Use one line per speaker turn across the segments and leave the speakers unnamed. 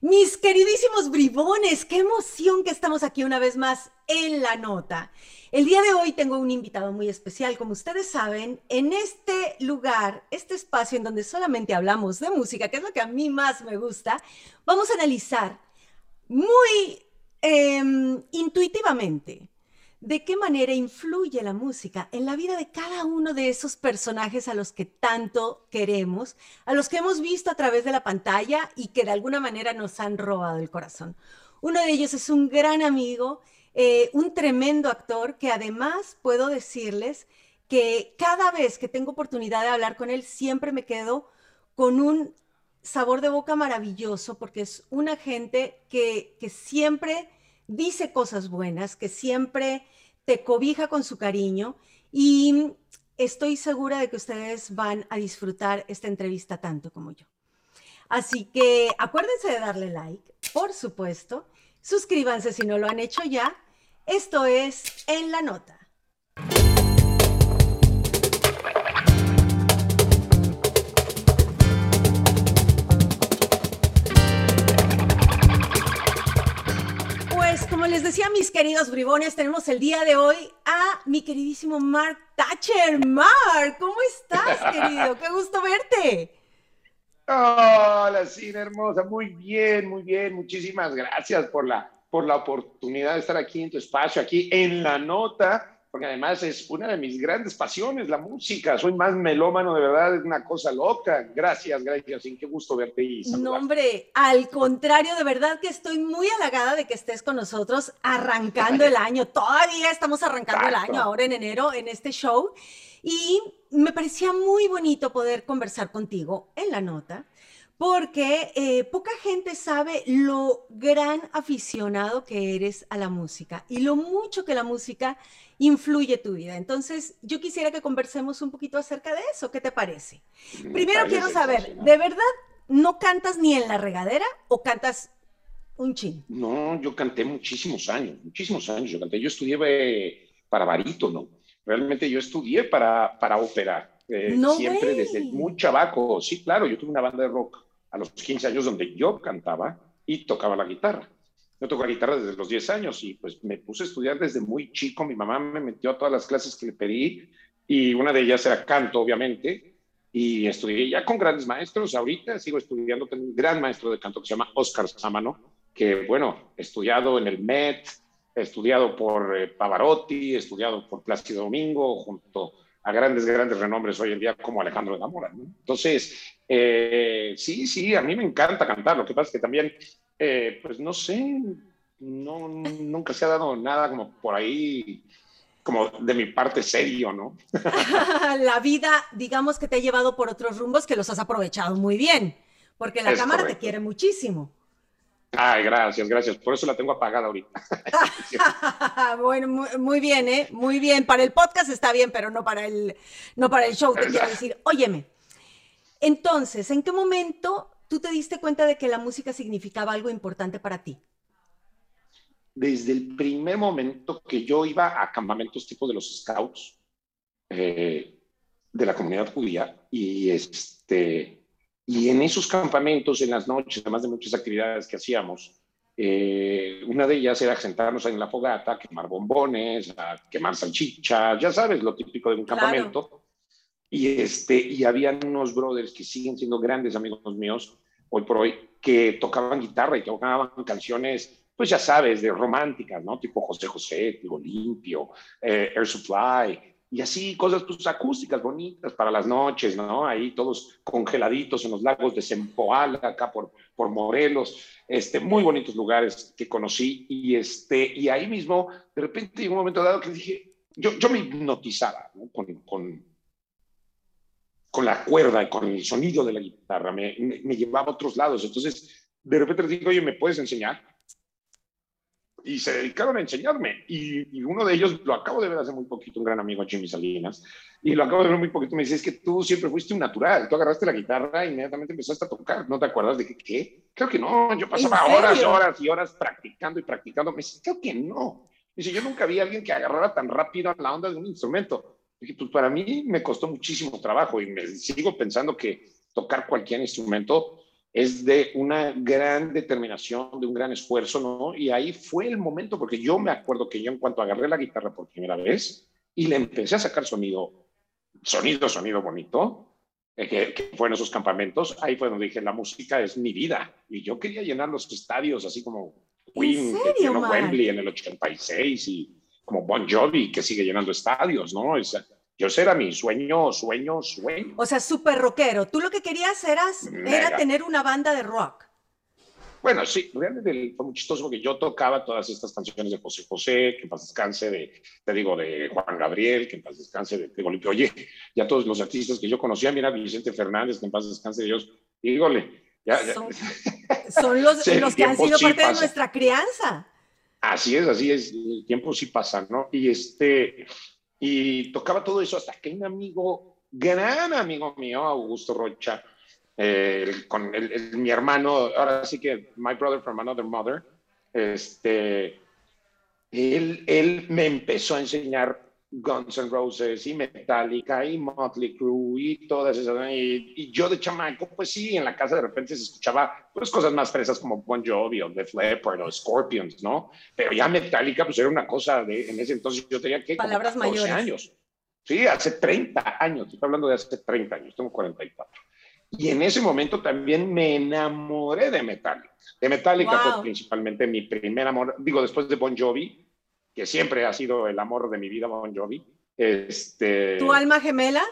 Mis queridísimos bribones, qué emoción que estamos aquí una vez más en la nota. El día de hoy tengo un invitado muy especial. Como ustedes saben, en este lugar, este espacio en donde solamente hablamos de música, que es lo que a mí más me gusta, vamos a analizar muy em, intuitivamente de qué manera influye la música en la vida de cada uno de esos personajes a los que tanto queremos, a los que hemos visto a través de la pantalla y que de alguna manera nos han robado el corazón. Uno de ellos es un gran amigo, eh, un tremendo actor que además puedo decirles que cada vez que tengo oportunidad de hablar con él siempre me quedo con un sabor de boca maravilloso porque es una gente que, que siempre dice cosas buenas, que siempre te cobija con su cariño y estoy segura de que ustedes van a disfrutar esta entrevista tanto como yo. Así que acuérdense de darle like, por supuesto. Suscríbanse si no lo han hecho ya. Esto es En la Nota. Decía, mis queridos bribones, tenemos el día de hoy a mi queridísimo Mark Thatcher. Mark, ¿cómo estás, querido? Qué gusto verte.
Hola, Cina hermosa. Muy bien, muy bien. Muchísimas gracias por la, por la oportunidad de estar aquí en tu espacio, aquí en la nota porque además es una de mis grandes pasiones, la música. Soy más melómano, de verdad, es una cosa loca. Gracias, gracias, sin qué gusto verte y
No, hombre, al contrario, de verdad que estoy muy halagada de que estés con nosotros arrancando el año. Todavía estamos arrancando el año, ahora en enero, en este show. Y me parecía muy bonito poder conversar contigo en la nota porque eh, poca gente sabe lo gran aficionado que eres a la música y lo mucho que la música influye tu vida. Entonces, yo quisiera que conversemos un poquito acerca de eso. ¿Qué te parece? Primero quiero saber, ¿de verdad no cantas ni en la regadera o cantas un chin?
No, yo canté muchísimos años, muchísimos años yo canté. Yo estudié eh, para barítono. Realmente yo estudié para, para ópera. Eh, siempre desde muy chavaco. Sí, claro, yo tuve una banda de rock a los 15 años donde yo cantaba y tocaba la guitarra. Yo toco la guitarra desde los 10 años y pues me puse a estudiar desde muy chico. Mi mamá me metió a todas las clases que le pedí y una de ellas era canto, obviamente. Y estudié ya con grandes maestros. Ahorita sigo estudiando, tengo un gran maestro de canto que se llama Oscar Sámano, que bueno, estudiado en el MET, estudiado por eh, Pavarotti, estudiado por Plácido Domingo, junto a grandes, grandes renombres hoy en día como Alejandro de la Mora. Entonces, eh, sí, sí, a mí me encanta cantar. Lo que pasa es que también, eh, pues no sé, no, nunca se ha dado nada como por ahí, como de mi parte serio, ¿no?
la vida, digamos que te ha llevado por otros rumbos que los has aprovechado muy bien, porque la cámara te quiere muchísimo.
Ay, gracias, gracias. Por eso la tengo apagada ahorita.
bueno, muy, bien, ¿eh? Muy bien. Para el podcast está bien, pero no para el, no para el show, te quiero decir. Óyeme, entonces, ¿en qué momento tú te diste cuenta de que la música significaba algo importante para ti?
Desde el primer momento que yo iba a campamentos tipo de los scouts eh, de la comunidad judía y este y en esos campamentos, en las noches, además de muchas actividades que hacíamos, eh, una de ellas era sentarnos en la fogata, quemar bombones, quemar salchichas, ya sabes, lo típico de un campamento. Y, este, y habían unos brothers que siguen siendo grandes amigos míos hoy por hoy, que tocaban guitarra y tocaban canciones, pues ya sabes, de románticas, ¿no? Tipo José José, tipo Limpio, eh, Air Supply, y así cosas pues, acústicas bonitas para las noches, ¿no? Ahí todos congeladitos en los lagos de Sempoala, acá por, por Morelos, este, muy bonitos lugares que conocí y, este, y ahí mismo, de repente, en un momento dado que dije, yo, yo me hipnotizaba ¿no? con, con, con, la cuerda y con el sonido de la guitarra, me, me, me llevaba a otros lados, entonces de repente le digo, oye, ¿me puedes enseñar? Y se dedicaron a enseñarme. Y, uno de ellos, lo acabo de ver hace muy poquito, un gran amigo, Jimmy Salinas, y lo acabo de ver muy poquito, me dice, es que tú siempre fuiste un natural, tú agarraste la guitarra e inmediatamente empezaste a tocar, ¿no te acuerdas de que, qué? Creo que no, yo pasaba horas y horas y horas practicando y practicando, me dice, creo que no. Dice, yo nunca vi a alguien que agarrara tan rápido a la onda de un instrumento. Dije, pues para mí me costó muchísimo trabajo y me sigo pensando que tocar cualquier instrumento es de una gran determinación, de un gran esfuerzo, ¿no? Y ahí fue el momento, porque yo me acuerdo que yo en cuanto agarré la guitarra por primera vez y le empecé a sacar sonido, sonido, sonido bonito, eh, que, fue en esos campamentos, ahí fue donde dije, la música es mi vida. Y yo quería llenar los estadios, así como Queen, que llenó Wembley en el 86, y como Bon Jovi, que sigue llenando estadios, ¿no? Esa, yo ese era mi sueño, sueño, sueño.
O sea, súper rockero. Tú lo que querías era, era tener una banda de rock.
Bueno, sí, realmente fue muy chistoso porque yo tocaba todas estas canciones de José José, que en paz descanse, de, te digo, de Juan Gabriel, que en paz descanse, de, de Oye, ya todos los artistas que yo conocía, mira, Vicente Fernández, que en paz descanse de Dios, dígole, ya,
son, los, los que han sido parte de nuestra crianza.
Así es, así es, el tiempo sí pasa, ¿no? Y este, y tocaba todo eso hasta que un amigo, gran amigo mío, Augusto Rocha, con mi hermano, ahora sí que my brother from another mother, este, él, él me empezó a enseñar Guns N' Roses y Metallica y Motley Crue y todas esas. Y, yo de chamaco, pues sí, en la casa de repente se escuchaba pues cosas más fresas como Bon Jovi o Def Leppard o Scorpions, ¿no? Pero ya Metallica pues era una cosa de, en ese entonces yo tenía que...
Palabras mayores.
años. Sí, hace 30 años, estoy hablando de hace 30 años, tengo 44. Y en ese momento también me enamoré de Metallica. De Metallica fue principalmente mi primer amor, digo, después de Bon Jovi, que siempre ha sido el amor de mi vida, Bon Jovi. Este,
¿Tu alma gemela?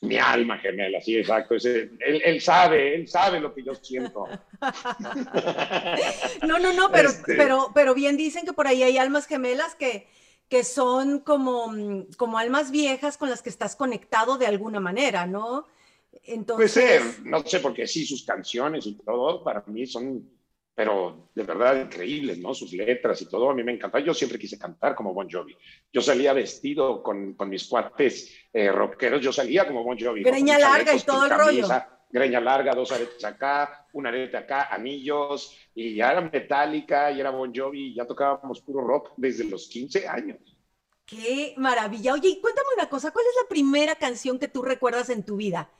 Mi alma gemela, sí, exacto. él, sabe, él sabe lo que yo siento.
no, no, no, pero, este pero, pero bien dicen que por ahí hay almas gemelas que, que son como, como almas viejas con las que estás conectado de alguna manera, ¿no?
Entonces... Puede ser, no sé, porque sí, sus canciones y todo para mí son pero de verdad increíbles, ¿no? Sus letras y todo, a mí me encanta. Yo siempre quise cantar como Bon Jovi. Yo salía vestido con, con mis cuates eh, rockeros, yo salía como Bon Jovi.
Greña larga y todo el rollo.
Greña larga, dos aretes acá, un arete acá, anillos, y ya era metálica, y era Bon Jovi, y ya tocábamos puro rock desde los 15 años.
¡Qué maravilla! Oye, y cuéntame una cosa, ¿cuál es la primera canción que tú recuerdas en tu vida?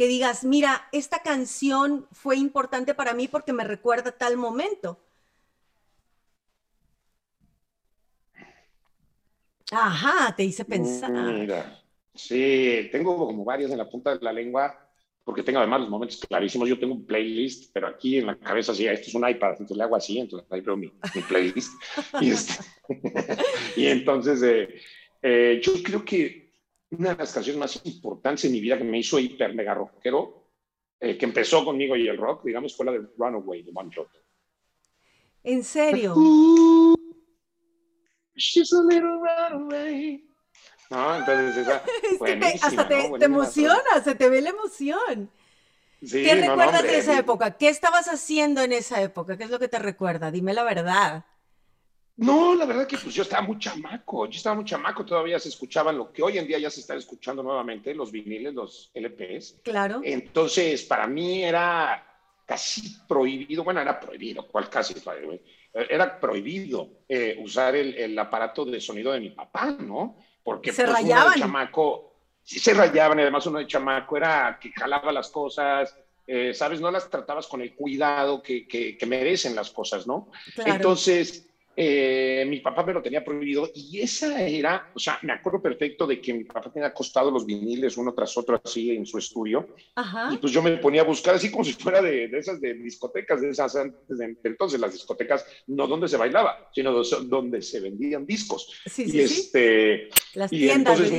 Que digas, mira, esta canción fue importante para mí porque me recuerda tal momento. Ajá, te hice pensar.
Mira, sí, tengo como varias en la punta de la lengua, porque tengo además los momentos clarísimos. Yo tengo un playlist, pero aquí en la cabeza sí, esto es un iPad, entonces le hago así, entonces ahí veo mi, playlist. y, este, y, entonces, eh, eh, yo creo que una de las canciones más importantes en mi vida que me hizo hiper mega rockero, eh, que empezó conmigo y el rock, digamos, fue la de Runaway de Bon Jovi.
¿En serio?
she's a little runaway. No, entonces esa.
hasta te, te emociona, se te ve la emoción. ¿Qué recuerdas de esa época? ¿Qué estabas haciendo en esa época? ¿Qué es lo que te recuerda? Dime la verdad.
No, la verdad que pues yo estaba muy chamaco, yo estaba muy chamaco, todavía se escuchaban lo que hoy en día ya se están escuchando nuevamente, los viniles, los LPs.
Claro.
Entonces, para mí era casi prohibido, bueno, era prohibido, ¿cuál casi? Era prohibido eh, usar el, aparato de sonido de mi papá, ¿no? Porque
se pues, rayaban. Uno de
chamaco, sí se rayaban, y además uno de chamaco era que jalaba las cosas, eh, ¿sabes? No las tratabas con el cuidado que, que, merecen las cosas, ¿no? Claro. Entonces eh, mi papá me lo tenía prohibido y esa era, o sea, me acuerdo perfecto de que mi papá tenía acostado los viniles uno tras otro así en su estudio y pues yo me ponía a buscar así como si fuera de, esas de discotecas, de esas antes de, entonces las discotecas no donde se bailaba, sino donde se vendían discos.
Sí,
y este,
las y entonces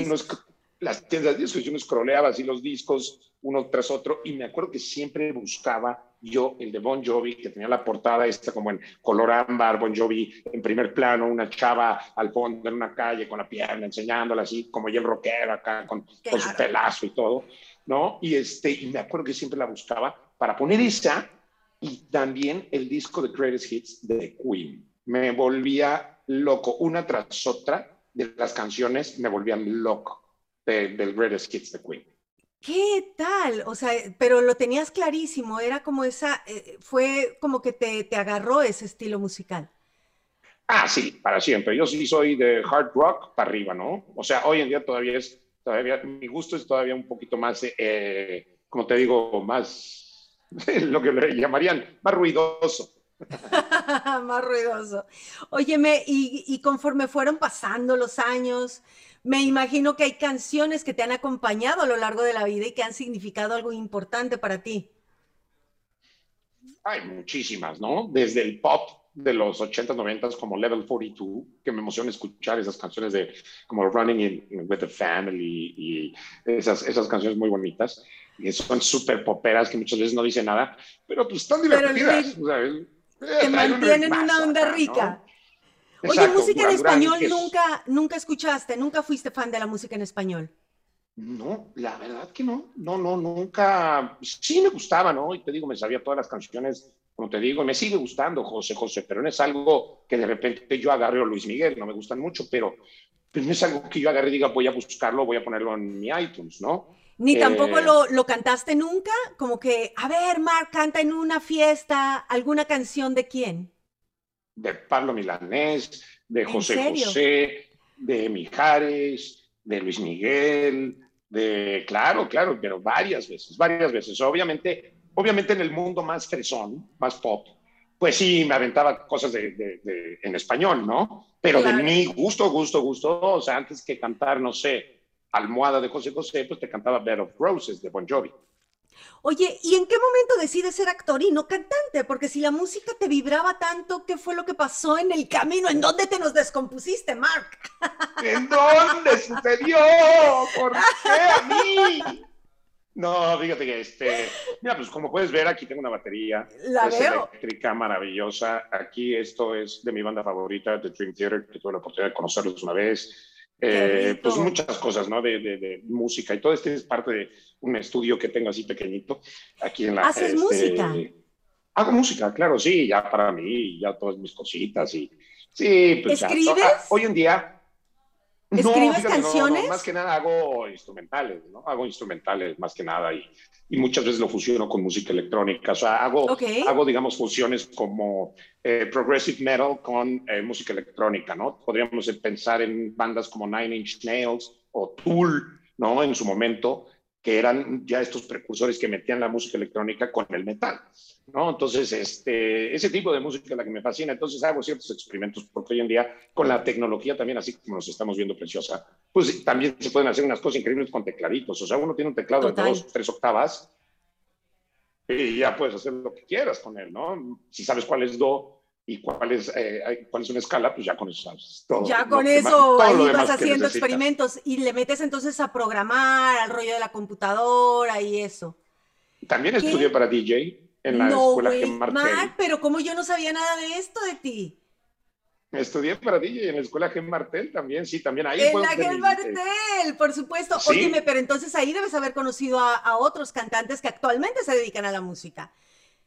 las tiendas de discos, yo me scrolleaba así los discos uno tras otro y me acuerdo que siempre buscaba yo el de Bon Jovi, que tenía la portada esta como en color ámbar, Bon Jovi en primer plano, una chava al fondo en una calle con la pierna enseñándola así, como el rockero acá, con, su pelazo y todo, ¿no? Y, este, y me acuerdo que siempre la buscaba para poner esa y también el disco de Greatest Hits de Queen. Me volvía loco, una tras otra de las canciones me volvían loco del Greatest Hits de Queen.
¿Qué tal? O sea, pero lo tenías clarísimo, era como esa, eh, fue como que te, te, agarró ese estilo musical.
Ah, sí, para siempre. Yo sí soy de hard rock para arriba, ¿no? O sea, hoy en día todavía es, todavía, mi gusto es todavía un poquito más, eh, como te digo, más lo que le llamarían más ruidoso.
más ruidoso. Óyeme, y, y conforme fueron pasando los años, me imagino que hay canciones que te han acompañado a lo largo de la vida y que han significado algo importante para ti.
Hay muchísimas, ¿no? Desde el pop de los 80s, 90s como Level 42, que me emociona escuchar esas canciones de como Running with the Family y esas, esas canciones muy bonitas. Y son súper poperas que muchas veces no dicen nada, pero pues están divertidas.
que mantienen una onda rica. Oye, música en español nunca, nunca escuchaste, nunca fuiste fan de la música en español.
No, la verdad que no, no, no, nunca, sí me gustaba, ¿no? Y te digo, me sabía todas las canciones, como te digo, me sigue gustando José José, pero no es algo que de repente yo agarre a Luis Miguel, no me gustan mucho, pero, pero no es algo que yo agarre y diga, voy a buscarlo, voy a ponerlo en mi iTunes, ¿no?
Ni tampoco eh, lo, lo, cantaste nunca, como que, a ver, Mark, canta en una fiesta alguna canción de quién
de Pablo Milanés, de José José, de Mijares, de Luis Miguel, de, claro, claro, pero varias veces, varias veces. Obviamente, obviamente en el mundo más fresón, más pop, pues sí, me aventaba cosas de, en español, ¿no? Pero de mi gusto, gusto, gusto, o sea, antes que cantar, no sé, Almohada de José José, pues te cantaba Bed of Roses de Bon Jovi.
Oye, ¿y en qué momento decides ser actor y no cantante? Porque si la música te vibraba tanto, ¿qué fue lo que pasó en el camino? ¿En dónde te nos descompusiste, Mark?
¿En dónde sucedió? ¿Por qué a mí? No, fíjate que este, mira, pues como puedes ver, aquí tengo una batería.
La veo.
eléctrica maravillosa. Aquí esto es de mi banda favorita, The Dream Theater, que tuve la oportunidad de conocerlos una vez. Eh, pues muchas cosas, ¿no? De, de, música y todo esto es parte de un estudio que tengo así pequeñito aquí en la...
¿Haces este, música?
Hago música, claro, sí, ya para mí, ya todas mis cositas y... Sí,
pues ¿Escribes? Ah,
hoy en día...
¿Escribes canciones?
más que nada hago instrumentales, ¿no? Hago instrumentales más que nada y, y muchas veces lo fusiono con música electrónica. O sea, hago, hago digamos, fusiones como eh, progressive metal con eh, música electrónica, ¿no? Podríamos pensar en bandas como Nine Inch Nails o Tool, ¿no? En su momento, que eran ya estos precursores que metían la música electrónica con el metal, ¿no? Entonces, este, ese tipo de música es la que me fascina. Entonces hago ciertos experimentos porque hoy en día con la tecnología también, así como nos estamos viendo preciosa, pues también se pueden hacer unas cosas increíbles con tecladitos. O sea, uno tiene un teclado de dos, tres octavas y ya puedes hacer lo que quieras con él, ¿no? Si sabes cuál es do, y cuál es, eh, cuál es una escala, pues ya con eso sabes
todo. Ya con eso ahí vas haciendo experimentos y le metes entonces a programar, al rollo de la computadora y eso.
También estudié para DJ en la escuela Gem Martel.
pero como yo no sabía nada de esto de ti.
Estudié para DJ en la escuela Gem Martel también, sí, también ahí.
En la Gem Martel, por supuesto. Óyeme, pero entonces ahí debes haber conocido a, a otros cantantes que actualmente se dedican a la música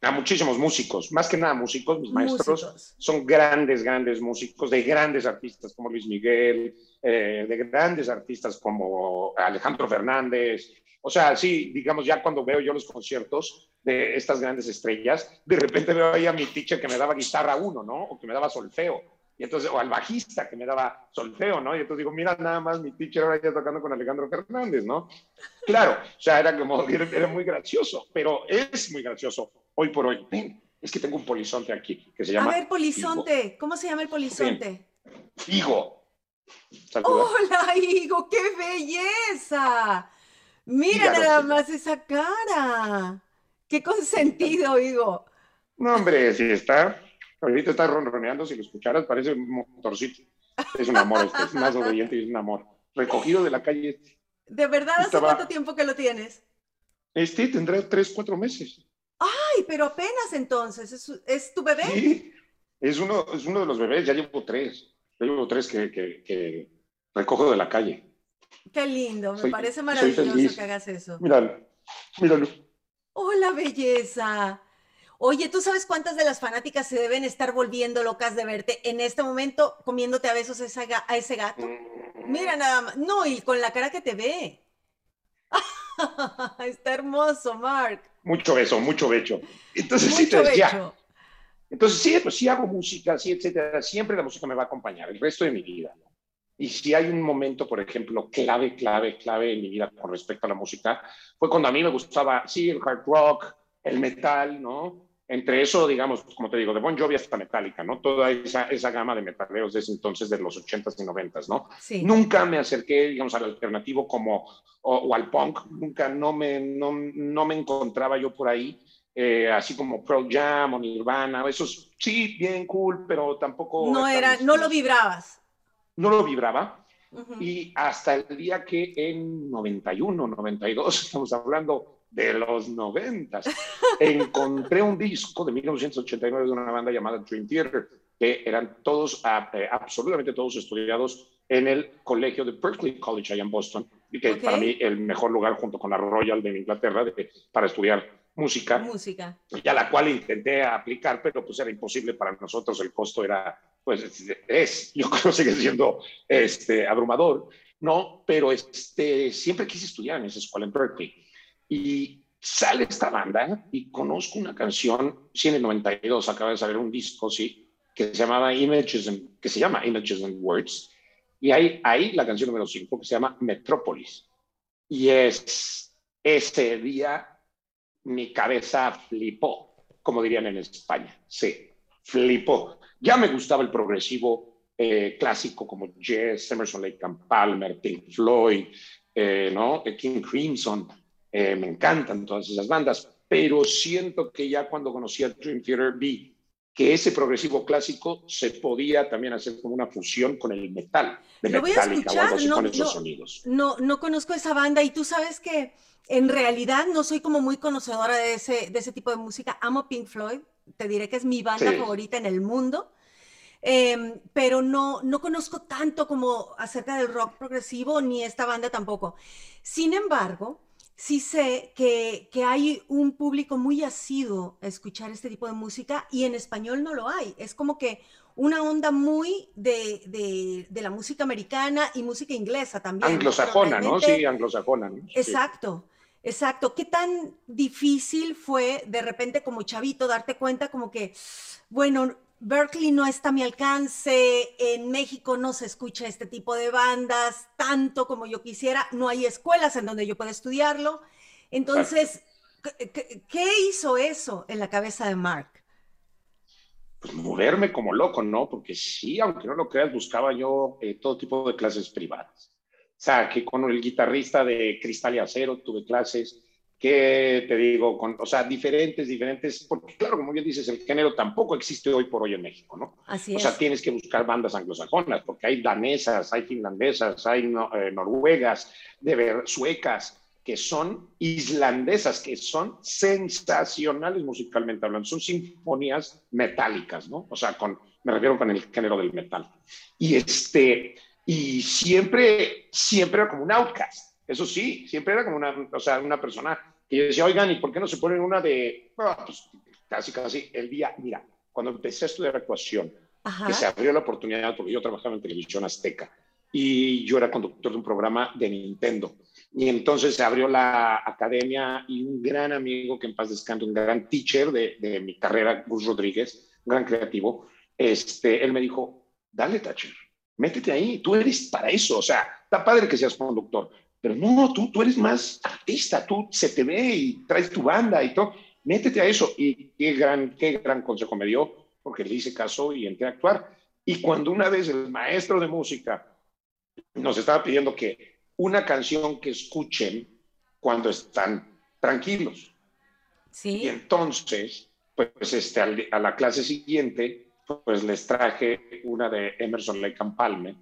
a muchísimos músicos, más que nada músicos, mis maestros son grandes, grandes músicos, de grandes artistas como Luis Miguel, eh, de grandes artistas como Alejandro Fernández. O sea, sí, digamos, ya cuando veo yo los conciertos de estas grandes estrellas, de repente veo ahí a mi teacher que me daba guitarra uno, ¿no? O que me daba solfeo. Y entonces, o al bajista que me daba solfeo, ¿no? Y entonces digo, mira nada más mi teacher ahora ya tocando con Alejandro Fernández, ¿no? Claro, o sea, era como, era muy gracioso, pero es muy gracioso hoy por hoy. Ven, es que tengo un polizonte aquí que se llama.
A ver, polizonte, ¿cómo se llama el polizonte?
Higo.
Hola, Higo, qué belleza. Mira nada más esa cara. Qué consentido, Higo.
No, hombre, si está. Ahorita está ronroneando, si lo escucharas, parece un motorcito. Es un amor, este, es más obediente y es un amor. Recogido de la calle.
¿De verdad hace cuánto tiempo que lo tienes?
Este tendrá tres, cuatro meses.
Ay, pero apenas entonces, ¿es, tu bebé?
Sí, es uno, es uno de los bebés, ya llevo tres. Ya llevo tres que, que, recojo de la calle.
Qué lindo, me parece maravilloso que hagas eso.
Míralo, míralo.
¡Hola, belleza! Oye, ¿tú sabes cuántas de las fanáticas se deben estar volviendo locas de verte en este momento comiéndote a besos a ese gato? Mm. Mira nada más. No, y con la cara que te ve. Está hermoso, Mark.
Mucho beso, mucho beso. Entonces, sí, Entonces, sí, pues sí hago música, sí, etcétera. Siempre la música me va a acompañar el resto de mi vida. Y si hay un momento, por ejemplo, clave, clave, clave en mi vida con respecto a la música, fue cuando a mí me gustaba, sí, el hard rock, el metal, ¿no? Entre eso, digamos, como te digo, de Bon Jovi hasta Metallica, ¿no? Toda esa, esa gama de metaleros de ese entonces, de los 80s y 90s, ¿no?
Sí.
Nunca me acerqué, digamos, al alternativo como, o, o al punk, nunca, no me, no, no me encontraba yo por ahí, eh, así como Pearl Jam o Nirvana, esos sí, bien cool, pero tampoco...
No era, no lo vibrabas.
No lo vibraba. Y hasta el día que en 91, 92, estamos hablando de los 90, encontré un disco de 1989 de una banda llamada Dream Theater, que eran todos, ah, eh, absolutamente todos estudiados en el colegio de Berkeley College allá en Boston, y que para mí el mejor lugar junto con la Royal de Inglaterra de- para estudiar música
Música.
y a la cual intenté aplicar, pero pues era imposible para nosotros, el costo era, pues es, yo creo que sigue siendo este, abrumador, ¿no? Pero este, siempre quise estudiar en esa escuela en Berkeley. Y sale esta banda y conozco una canción, sí, en el 92 acaba de salir un disco, sí, que se llamaba Images and, que se llama Images and Words, y hay ahí la canción número 5 que se llama Metrópolis. Y es ese día mi cabeza flipó, como dirían en España. Sí, flipó. Ya me gustaba el progresivo eh, clásico como Jazz, Emerson Lake and Palmer, Pink Floyd, eh, ¿no? Eh, King Crimson. Eh, me encantan todas esas bandas, pero siento que ya cuando conocí a Dream Theater vi que ese progresivo clásico se podía también hacer como una fusión con el metal de
Lo voy a
o
escuchar,
así
no-
con esos
no-
sonidos.
No, no conozco esa banda y tú sabes que en realidad no soy como muy conocedora de ese, de ese tipo de música. Amo Pink Floyd, te diré que es mi banda
Sí.
favorita en el mundo, Em, pero no, no conozco tanto como acerca del rock progresivo ni esta banda tampoco. Sin embargo, sí sé que, que hay un público muy asiduo a escuchar este tipo de música y en español no lo hay. Es como que una onda muy de, de- de la música americana y música inglesa también.
Anglosajona, ¿no? Sí, anglosajona. ¿no? Sí.
Exacto, exacto. ¿Qué tan difícil fue de repente como chavito darte cuenta como que, bueno, Berkeley no está a mi alcance, en México no se escucha este tipo de bandas tanto como yo quisiera, no hay escuelas en donde yo pueda estudiarlo. Entonces, ¿qué- ¿qué, qué hizo eso en la cabeza de Mark?
pues, moverme como loco, ¿no? Porque sí, aunque no lo creas, buscaba yo eh, todo tipo de clases privadas. O sea, que con el guitarrista de Cristal y Acero tuve clases, que te digo, con, o sea, diferentes, diferentes, porque claro, como bien dices, el género tampoco existe hoy por hoy en México, ¿no?
Así
O
es.
sea, tienes que buscar bandas anglosajonas, porque hay danesas, hay finlandesas, hay no- eh, noruegas, de ver, suecas, que son islandesas, que son sensacionales musicalmente hablando, son sinfonías metálicas, ¿no? O sea, con, me refiero con el género del metal. Y este, y siempre, siempre era como un outcast, eso sí, siempre era como una, o sea, una persona que yo decía, oigan, ¿y por qué no se ponen una de, pues, casi, casi el día, mira, cuando empecé a estudiar actuación,
Ajá.
que se abrió la oportunidad, porque yo trabajaba en televisión azteca y yo era conductor de un programa de Nintendo. Y entonces se abrió la academia y un gran amigo que en paz descanse, un gran teacher de, de mi carrera, Gus Rodríguez, un gran creativo, este, él me dijo, dale, Thatcher, métete ahí, tú eres para eso, o sea, está padre que seas conductor, pero no, tú, tú eres más artista, tú se te ve y traes tu banda y todo, métete a eso. Y qué gran, qué gran consejo me dio, porque le hice caso y entré a actuar. Y cuando una vez el maestro de música nos estaba pidiendo que una canción que escuchen cuando están tranquilos. Y
Sí.
entonces, pues este, a la clase siguiente, pues les traje una de Emerson Lake and Palmer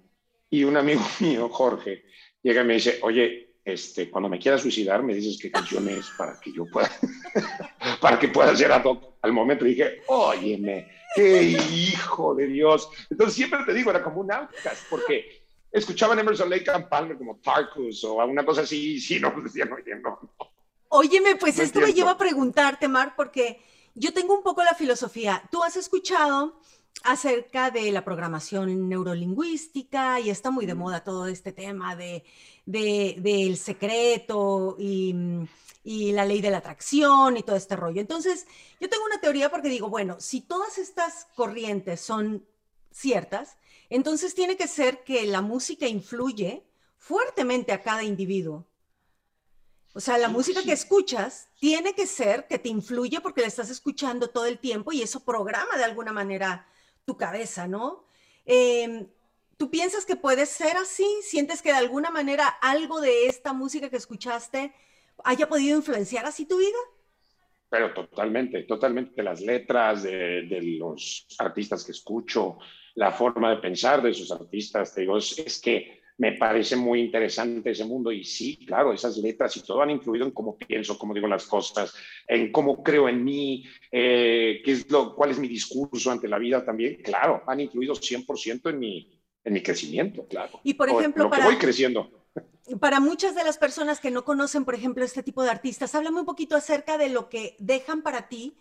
y un amigo mío, Jorge, llega y me dice, oye, este, cuando me quieras suicidar, me dices qué canción es para que yo pueda, para que pueda ser ad hoc. Al momento dije, óyeme, qué hijo de Dios. Entonces siempre te digo, era como un outcast, porque escuchaban Emerson Lake and Palmer como Tarkus o alguna cosa así, y sí, no, decían, oye, no,
Óyeme, pues
No
esto me lleva a preguntarte, Mark, porque yo tengo un poco la filosofía. Tú has escuchado acerca de la programación neurolingüística y está muy de moda todo este tema de, de- del secreto y, mm, y la ley de la atracción y todo este rollo. Entonces, yo tengo una teoría porque digo, bueno, si todas estas corrientes son ciertas, entonces tiene que ser que la música influye fuertemente a cada individuo. O sea, la música que escuchas tiene que ser que te influye porque la estás escuchando todo el tiempo y eso programa de alguna manera tu cabeza, ¿no? Em, ¿Tú piensas que puede ser así? ¿Sientes que de alguna manera algo de esta música que escuchaste haya podido influenciar así tu vida?
Pero totalmente, totalmente. Las letras de, de los artistas que escucho, la forma de pensar de esos artistas, te digo, es que me parece muy interesante ese mundo y sí, claro, esas letras y todo han influido en cómo pienso, cómo digo las cosas, en cómo creo en mí, eh, qué es lo, cuál es mi discurso ante la vida también, claro, han influido 100% en mi, en mi crecimiento, claro.
Y por ejemplo,
para, voy creciendo.
Para muchas de las personas que no conocen, por ejemplo, este tipo de artistas, háblame un poquito acerca de lo que dejan para ti.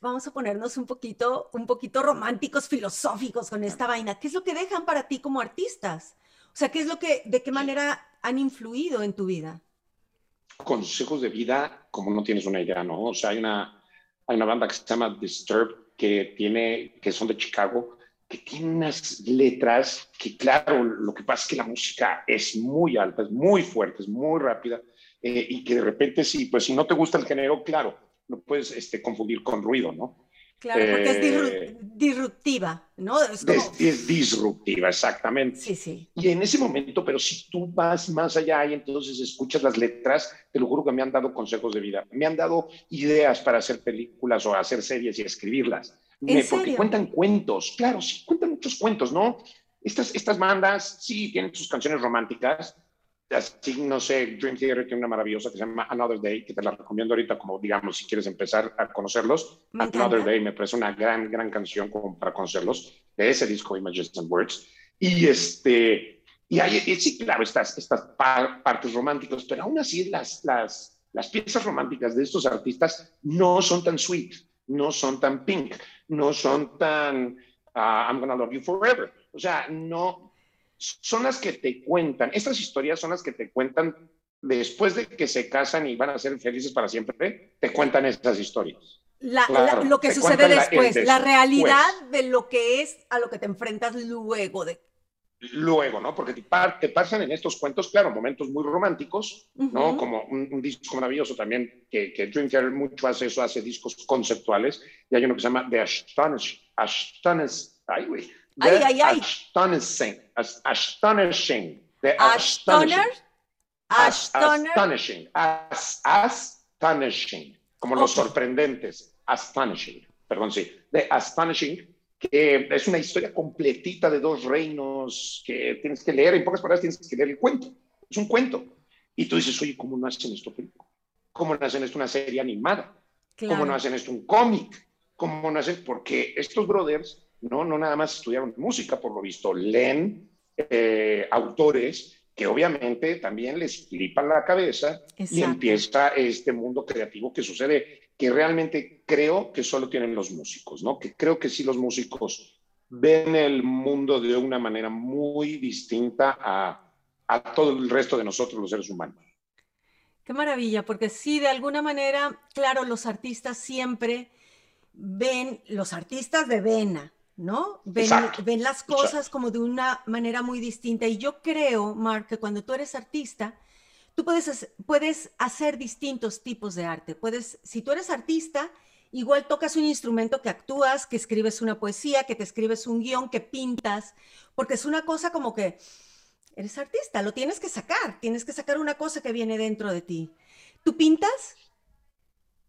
Vamos a ponernos un poquito, un poquito románticos, filosóficos con esta vaina. ¿Qué es lo que dejan para ti como artistas? O sea, ¿qué es lo que, de qué manera han influido en tu vida?
Consejos de vida, como no tienes una idea, ¿no? O sea, hay una, hay una banda que se llama Disturbed, que, tiene, que son de Chicago, que tiene unas letras que, claro, lo que pasa es que la música es muy alta, es muy fuerte, es muy rápida, eh, y que de repente, sí, pues si no te gusta el género, claro, lo puedes este, confundir con ruido, ¿no?
Claro, porque es eh, disruptiva, ¿no?
Es, disruptiva, exactamente.
Sí, sí.
Y en ese momento, pero si tú vas más allá y entonces escuchas las letras, te lo juro que me han dado consejos de vida, me han dado ideas para hacer películas o hacer series y escribirlas.
¿En
Porque cuentan cuentos, claro, sí, cuentan muchos cuentos, ¿no? Estas, estas bandas sí tienen sus canciones románticas, así, no sé, Dream Theater tiene una maravillosa que se llama Another Day, que te la recomiendo ahorita como, digamos, si quieres empezar a conocerlos. Another Day me parece una gran, gran canción como para conocerlos, de ese disco Images and Words. Y este, y hay, sí, claro, estas, estas partes románticas, pero aún así las, las, las piezas románticas de estos artistas no son tan sweet, no son tan pink, no son tan uh, I'm gonna love you forever. O sea, no, son las que te cuentan, estas historias son las que te cuentan después de que se casan y van a ser felices para siempre, te cuentan estas historias.
lo que sucede después, la, realidad de lo que es a lo que te enfrentas luego de...
Luego, ¿no? Porque te, pasan en estos cuentos, claro, momentos muy románticos, ¿no? Como un, disco maravilloso también, que, que Dream Theater mucho hace eso, hace discos conceptuales, y hay uno que se llama The Astonish, Astonish, ay, güey,
Ay, ay, ay.
Astonishing. Astonishing. The
Astoner.
Astonishing. Astonishing. Como los sorprendentes. Astonishing. Perdón, sí. The Astonishing, que es una historia completita de dos reinos que tienes que leer. En pocas palabras, tienes que leer el cuento. Es un cuento. Y tú dices, oye, ¿cómo no hacen esto ¿Cómo no hacen esto una serie animada? ¿Cómo no hacen esto un cómic? ¿Cómo no hacen? Porque estos brothers ¿no? No nada más estudiaron música, por lo visto, leen eh, autores que obviamente también les flipan la cabeza y empieza este mundo creativo que sucede, que realmente creo que solo tienen los músicos, ¿no? Que creo que sí los músicos ven el mundo de una manera muy distinta a, a todo el resto de nosotros, los seres humanos.
Qué maravilla, porque sí, de alguna manera, claro, los artistas siempre ven, los artistas de vena, ¿no? Ven, ven las cosas como de una manera muy distinta. Y yo creo, Mark, que cuando tú eres artista, tú puedes, puedes hacer distintos tipos de arte. Puedes, si tú eres artista, igual tocas un instrumento que actúas, que escribes una poesía, que te escribes un guion, que pintas, porque es una cosa como que eres artista, lo tienes que sacar, tienes que sacar una cosa que viene dentro de ti. ¿Tú pintas?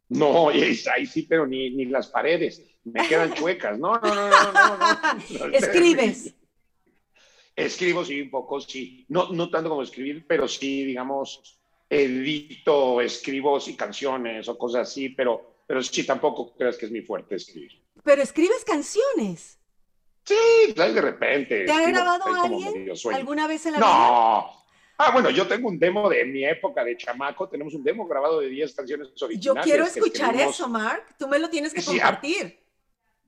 No, ahí sí, pero ni, ni las paredes me quedan chuecas. No, no, no, no, no. no,
¿Escribes?
Escribo, sí, un poco, sí. No, no tanto como escribir, pero sí, digamos, edito, escribo, sí, canciones o cosas así, pero, pero sí, tampoco creas que es mi fuerte escribir.
¿Pero escribes canciones?
Sí, de repente.
¿Te ha grabado alguien alguna vez en la
vida? No. Ah, bueno, yo tengo un demo de mi época de chamaco, tenemos un demo grabado de 10 canciones originales.
Yo quiero escuchar eso, Mark. Tú me lo tienes que compartir.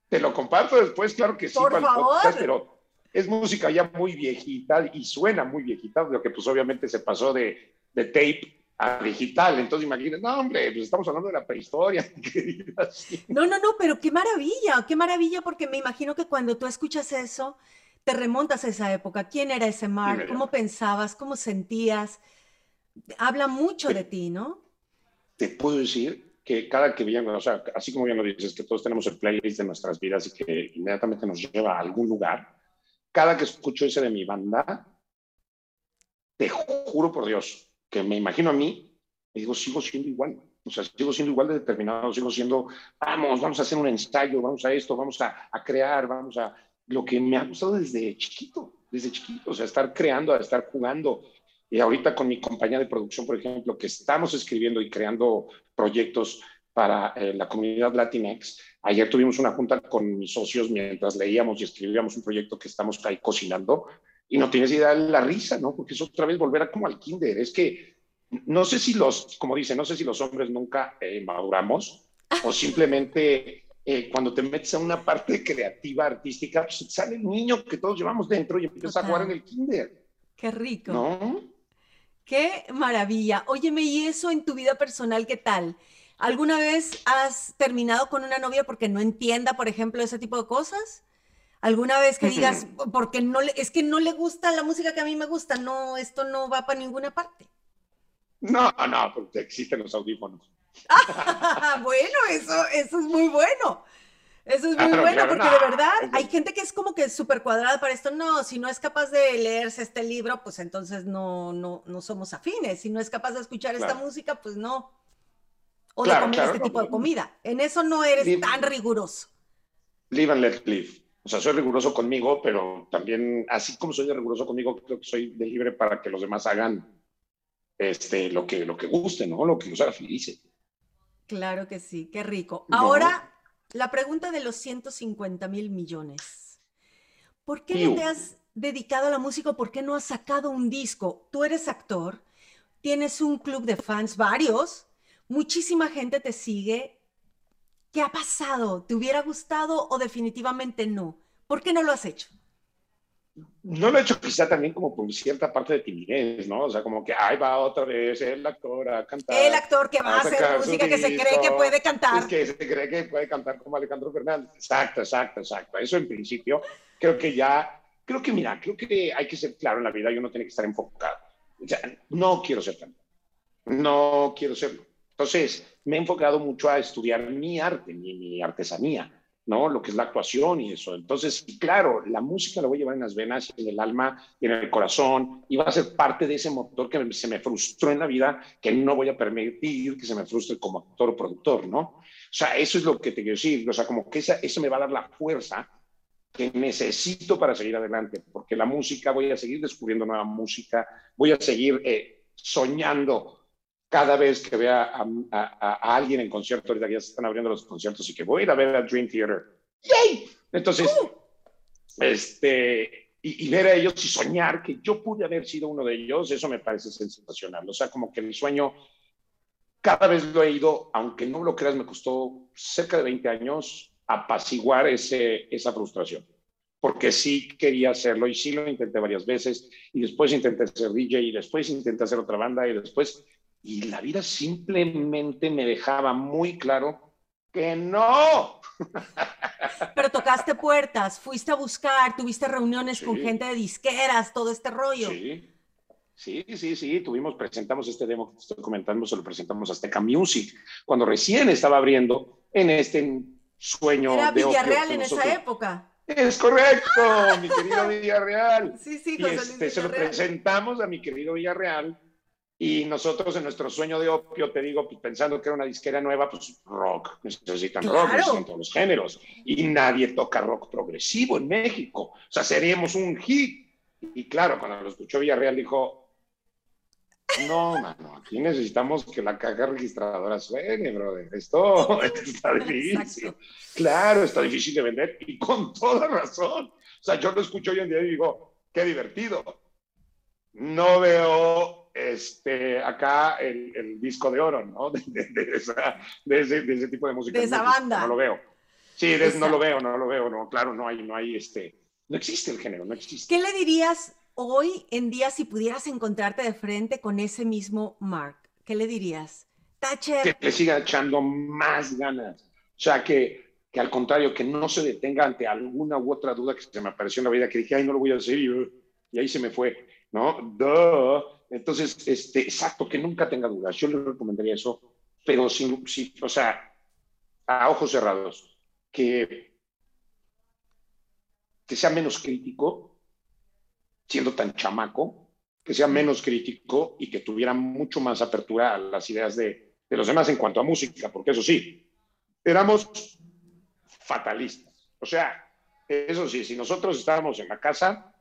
Te lo comparto después, claro que sí,
Por favor.
pero es música ya muy viejita y suena muy viejita, lo que pues obviamente se pasó de, de tape a digital. Entonces imagínate, no, hombre, pues estamos hablando de la prehistoria.
no, no, no, pero qué maravilla, qué maravilla, porque me imagino que cuando tú escuchas eso, te remontas a esa época. ¿Quién era ese Mark? ¿Cómo pensabas? ¿Cómo sentías? Habla mucho de ti, ¿no?
Te puedo decir que cada que viene, o sea, así como bien lo dices, que todos tenemos el playlist de nuestras vidas y que inmediatamente nos lleva a algún lugar, cada que escucho ese de mi banda, te juro por Dios que me imagino a mí y digo, sigo siendo igual. O sea, sigo siendo igual de determinado, sigo siendo, vamos, vamos a hacer un ensayo, vamos a esto, vamos a, a crear, vamos a... Lo que me ha gustado desde chiquito, desde chiquito, o sea, estar creando, estar jugando. Y ahorita con mi compañía de producción, por ejemplo, que estamos escribiendo y creando proyectos para eh, la comunidad Latinx. Ayer tuvimos una junta con mis socios mientras leíamos y escribíamos un proyecto que estamos ahí cocinando y no tienes idea de la risa, ¿no? Porque es otra vez volver a como al kinder. Es que no sé si los, como dice, no sé si los hombres nunca eh, maduramos o simplemente eh, cuando te metes a una parte creativa, artística, pues sale el niño que todos llevamos dentro y empieza a jugar en el kinder.
Qué rico.
¿No?
Qué maravilla. Óyeme, ¿y eso en tu vida personal qué tal? ¿Alguna vez has terminado con una novia porque no entienda, por ejemplo, ese tipo de cosas? ¿Alguna vez que digas, porque no le, es que no le gusta la música que a mí me gusta, no, esto no va para ninguna parte?
No, no, porque existen los audífonos.
bueno, eso, eso es muy bueno. Eso es muy bueno, porque de verdad hay gente que es como que súper cuadrada para esto. No, si no es capaz de leerse este libro, pues entonces no, no, no somos afines. Si no es capaz de escuchar esta música, pues no. O de comer este tipo de comida. En eso no eres tan riguroso.
Live and let live. O sea, soy riguroso conmigo, pero también, así como soy riguroso conmigo, creo que soy de libre para que los demás hagan este, lo, que, lo que guste, ¿no? Lo que los haga felices.
Claro que sí, qué rico. Ahora, la pregunta de los 150 mil millones. ¿Por qué no te has dedicado a la música? ¿Por qué no has sacado un disco? Tú eres actor, tienes un club de fans, varios, muchísima gente te sigue. ¿Qué ha pasado? ¿Te hubiera gustado o definitivamente no? ¿Por qué no lo has hecho?
No lo he hecho quizá también como por cierta parte de timidez, ¿no? O sea, como que ahí va otra vez el actor a cantar.
El actor que va a, hacer música que se cree que puede cantar.
Que se cree que puede cantar como Alejandro Fernández. Exacto, exacto, exacto. Eso en principio creo que ya, creo que mira, creo que hay que ser claro en la vida y uno tiene que estar enfocado. O sea, no quiero ser cantante. No quiero serlo. Entonces, me he enfocado mucho a estudiar mi arte, mi artesanía ¿no? Lo que es la actuación y eso. Entonces, claro, la música la voy a llevar en las venas, en el alma y en el corazón, y va a ser parte de ese motor que se me frustró en la vida, que no voy a permitir que se me frustre como actor o productor, ¿no? O sea, eso es lo que te quiero decir, o sea, como que esa, eso me va a dar la fuerza que necesito para seguir adelante, porque la música, voy a seguir descubriendo nueva música, voy a seguir eh, soñando cada vez que vea a, alguien en concierto, ahorita ya se están abriendo los conciertos y que voy a ir a ver a Dream Theater. ¡Yay! Entonces, uh. este, y, ver a ellos y soñar que yo pude haber sido uno de ellos, eso me parece sensacional. O sea, como que el sueño, cada vez lo he ido, aunque no lo creas, me costó cerca de 20 años apaciguar ese, esa frustración. Porque sí quería hacerlo y sí lo intenté varias veces y después intenté ser DJ y después intenté hacer otra banda y después y la vida simplemente me dejaba muy claro que no.
Pero tocaste puertas, fuiste a buscar, tuviste reuniones con gente de disqueras, todo este rollo.
Sí. Sí, sí, sí, tuvimos, presentamos este demo que estoy comentando, se lo presentamos a Azteca Music, cuando recién estaba abriendo en este sueño.
Era Villarreal en esa época.
Es correcto, mi querido Villarreal.
Sí, sí,
y este, se lo presentamos a mi querido Villarreal y nosotros en nuestro sueño de opio, te digo, pues, pensando que era una disquera nueva, pues rock, necesitan rock, necesitan todos los géneros. Y nadie toca rock progresivo en México. O sea, seríamos un hit. Y claro, cuando lo escuchó Villarreal dijo, no, mano, aquí necesitamos que la caja registradora suene, brother. Esto, está difícil. Claro, está difícil de vender y con toda razón. O sea, yo lo escucho hoy en día y digo, qué divertido. No veo este, acá el, disco de oro, ¿no? De, ese, tipo de música.
De esa banda.
No lo veo. Sí, no lo veo, no lo veo, no, claro, no hay, no hay, este, no existe el género, no existe.
¿Qué le dirías hoy en día si pudieras encontrarte de frente con ese mismo Mark? ¿Qué le dirías? Thatcher.
Que le siga echando más ganas. O sea, que, que al contrario, que no se detenga ante alguna u otra duda que se me apareció en la vida, que dije, ay, no lo voy a hacer, y, y ahí se me fue, ¿no? Duh Entonces, este, exacto, que nunca tenga dudas. Yo le recomendaría eso, pero sin, o sea, a ojos cerrados, que, que sea menos crítico, siendo tan chamaco, que sea menos crítico y que tuviera mucho más apertura a las ideas de, de los demás en cuanto a música, porque eso sí, éramos fatalistas. O sea, eso sí, si nosotros estábamos en la casa,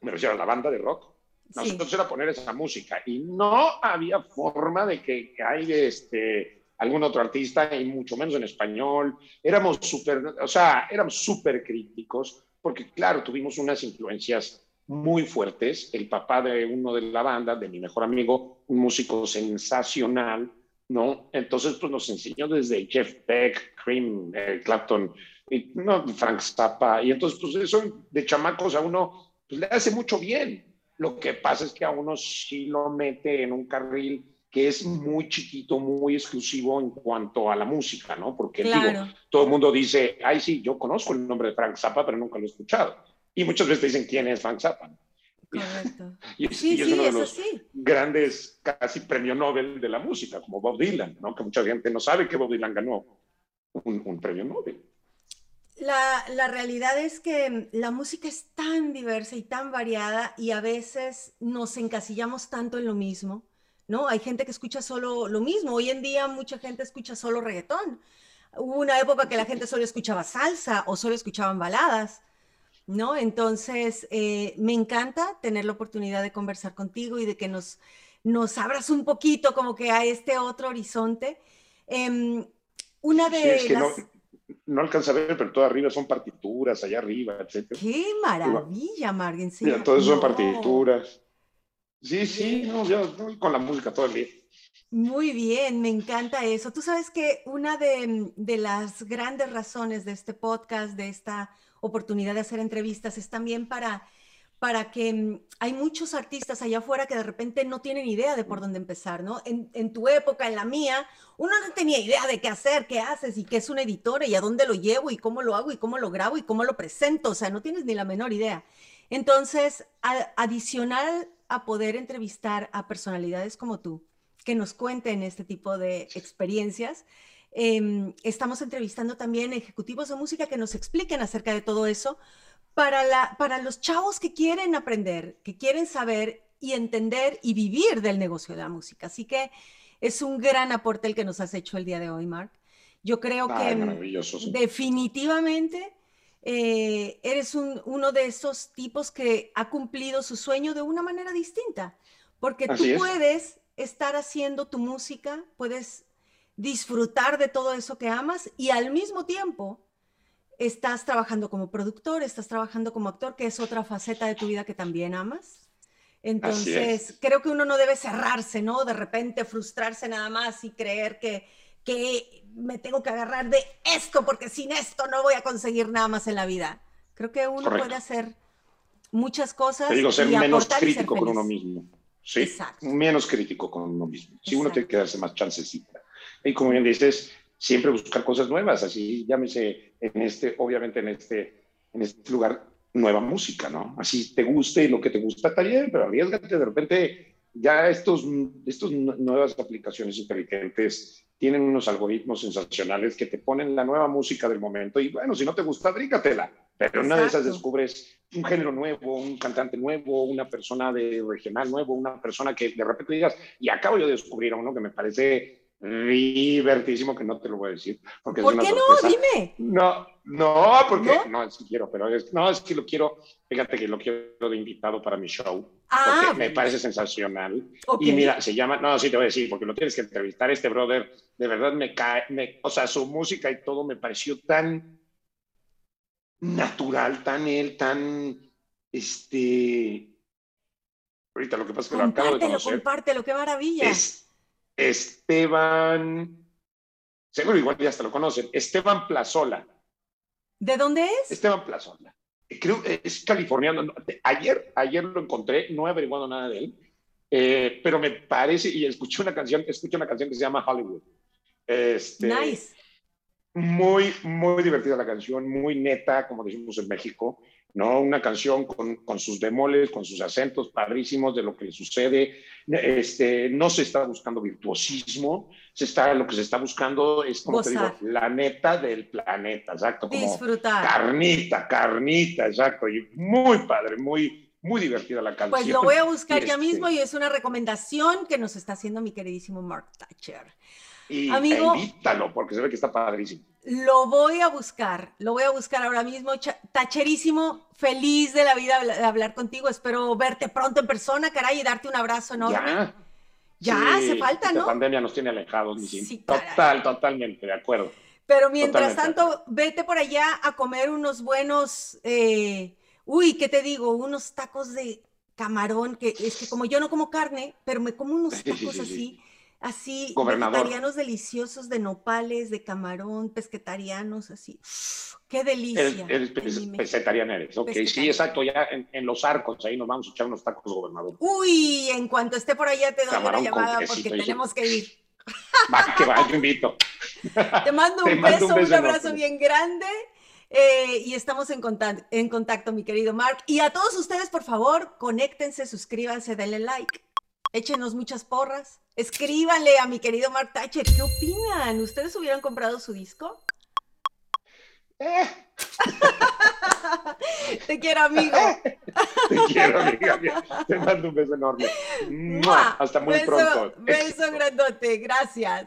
me refiero a la banda de rock, nosotros era poner esa música y no había forma de que, hay este, algún otro artista y mucho menos en español. Éramos súper, o sea, éramos súper críticos porque claro, tuvimos unas influencias muy fuertes. El papá de uno de la banda, de mi mejor amigo, un músico sensacional, ¿no? Entonces, pues nos enseñó desde Jeff Beck, Cream, eh, Clapton, y, no, Frank Zappa, y entonces, pues eso de chamacos a uno pues, le hace mucho bien. Lo que pasa es que a uno sí lo mete en un carril que es muy chiquito, muy exclusivo en cuanto a la música, ¿no? Porque digo, todo el mundo dice, ay, sí, yo conozco el nombre de Frank Zappa, pero nunca lo he escuchado. Y muchas veces te dicen quién es Frank Zappa.
Correcto.
y, sí, es uno de los grandes, casi premio Nobel de la música, como Bob Dylan, ¿no? Que mucha gente no sabe que Bob Dylan ganó un, un premio Nobel.
La, la, realidad es que la música es tan diversa y tan variada y a veces nos encasillamos tanto en lo mismo, ¿no? Hay gente que escucha solo lo mismo. Hoy en día mucha gente escucha solo reggaetón. Hubo una época que la gente solo escuchaba salsa o solo escuchaban baladas, ¿no? Entonces, eh, me encanta tener la oportunidad de conversar contigo y de que nos, nos abras un poquito como que a este otro horizonte. Em, una de las
no alcanza a ver, pero todo arriba son partituras, allá arriba, etc.
¡Qué maravilla, Margen!
Mira, todo eso son partituras. Sí, sí, no, yo con la música todo el día.
Muy bien, me encanta eso. Tú sabes que una de, de, las grandes razones de este podcast, de esta oportunidad de hacer entrevistas, es también para para que mm, hay muchos artistas allá afuera que de repente no tienen idea de por dónde empezar, ¿no? En, tu época, en la mía, uno no tenía idea de qué hacer, qué haces y qué es una editora y a dónde lo llevo y cómo lo hago y cómo lo grabo y cómo lo presento, o sea, no tienes ni la menor idea. Entonces, adicional a poder entrevistar a personalidades como tú, que nos cuenten este tipo de experiencias, em, estamos entrevistando también ejecutivos de música que nos expliquen acerca de todo eso, para, la, para los chavos que quieren aprender, que quieren saber y entender y vivir del negocio de la música. Así que es un gran aporte el que nos has hecho el día de hoy, Mark. Yo creo que definitivamente eh, eres uno de esos tipos que ha cumplido su sueño de una manera distinta, porque tú puedes estar haciendo tu música, puedes disfrutar de todo eso que amas y al mismo tiempo estás trabajando como productor, estás trabajando como actor, que es otra faceta de tu vida que también amas. Entonces, creo que uno no debe cerrarse, ¿no? De repente frustrarse nada más y creer que, que me tengo que agarrar de esto porque sin esto no voy a conseguir nada más en la vida. Creo que uno puede hacer muchas cosas.
Te digo, ser menos crítico con uno mismo. Sí, Exacto. menos crítico con uno mismo. Sí, uno tiene que darse más chancecita. Y como bien dices, siempre buscar cosas nuevas, así llámese en este, obviamente en este, en este lugar, nueva música, ¿no? Así te guste y lo que te gusta está bien, pero arriesgate, de repente ya estos, estos nuevas aplicaciones inteligentes tienen unos algoritmos sensacionales que te ponen la nueva música del momento y bueno, si no te gusta, bríncatela, pero una de esas descubres un género nuevo, un cantante nuevo, una persona de regional nuevo, una persona que de repente digas, y acabo yo de descubrir a uno que me parece divertísimo que no te lo voy a decir. Porque
¿Por qué no? Dime.
No, no, porque no, es que quiero, pero es, no, es que lo quiero, fíjate que lo quiero de invitado para mi show. Ah, porque me parece sensacional. Y mira, se llama, no, sí te voy a decir, porque lo tienes que entrevistar. Este brother, de verdad me cae, me, o sea, su música y todo me pareció tan natural, tan él, tan, este, ahorita lo que pasa es que lo acabo de conocer.
Compártelo, qué maravilla.
Es, Esteban, seguro igual ya hasta lo conocen, Esteban Plazola.
¿De dónde es?
Esteban Plazola. Creo que es californiano. Ayer, ayer lo encontré, no he averiguado nada de él, eh, pero me parece, y escuché una canción, escuché una canción que se llama Hollywood. Este,
nice.
Muy, muy divertida la canción, muy neta, como decimos en México, ¿no? Una canción con, con, sus bemoles, con sus acentos padrísimos de lo que le sucede. Este, no se está buscando virtuosismo, se está, lo que se está buscando es, como te digo, la neta del planeta, exacto. Como
Disfrutar.
Carnita, carnita, exacto. Y muy padre, muy, muy divertida la canción.
Pues lo voy a buscar ya este mismo y es una recomendación que nos está haciendo mi queridísimo Mark Thatcher.
Y Amigo, invítalo, porque se ve que está padrísimo.
Lo voy a buscar, lo voy a buscar ahora mismo. Tacherísimo, feliz de la vida de hablar contigo. Espero verte pronto en persona, caray, y darte un abrazo enorme.
Ya,
ya hace falta, ¿no?
La pandemia nos tiene alejados, sí, Total, totalmente, de acuerdo.
Pero mientras tanto, vete por allá a comer unos buenos, eh, uy, ¿qué te digo? Unos tacos de camarón, que es que como yo no como carne, pero me como unos tacos así así vegetarianos deliciosos de nopales, de camarón, pesquetarianos, así. ¡Qué delicia!
Eres, pesquetariano eres, ok, sí, exacto, ya en, los arcos, ahí nos vamos a echar unos tacos, gobernador.
Uy, en cuanto esté por allá te doy una llamada porque tenemos que ir.
Va, que va, yo invito.
Te mando un, beso, un, abrazo bien grande. Eh, y estamos en contacto, en contacto, mi querido Mark. Y a todos ustedes, por favor, conéctense, suscríbanse, denle like. Échenos muchas porras. Escríbanle a mi querido Mark Thatcher. ¿Qué opinan? ¿Ustedes hubieran comprado su disco?
Eh.
Te quiero, amigo.
Te quiero, amiga. Te mando un beso enorme. Hasta muy pronto.
Beso grandote. Gracias.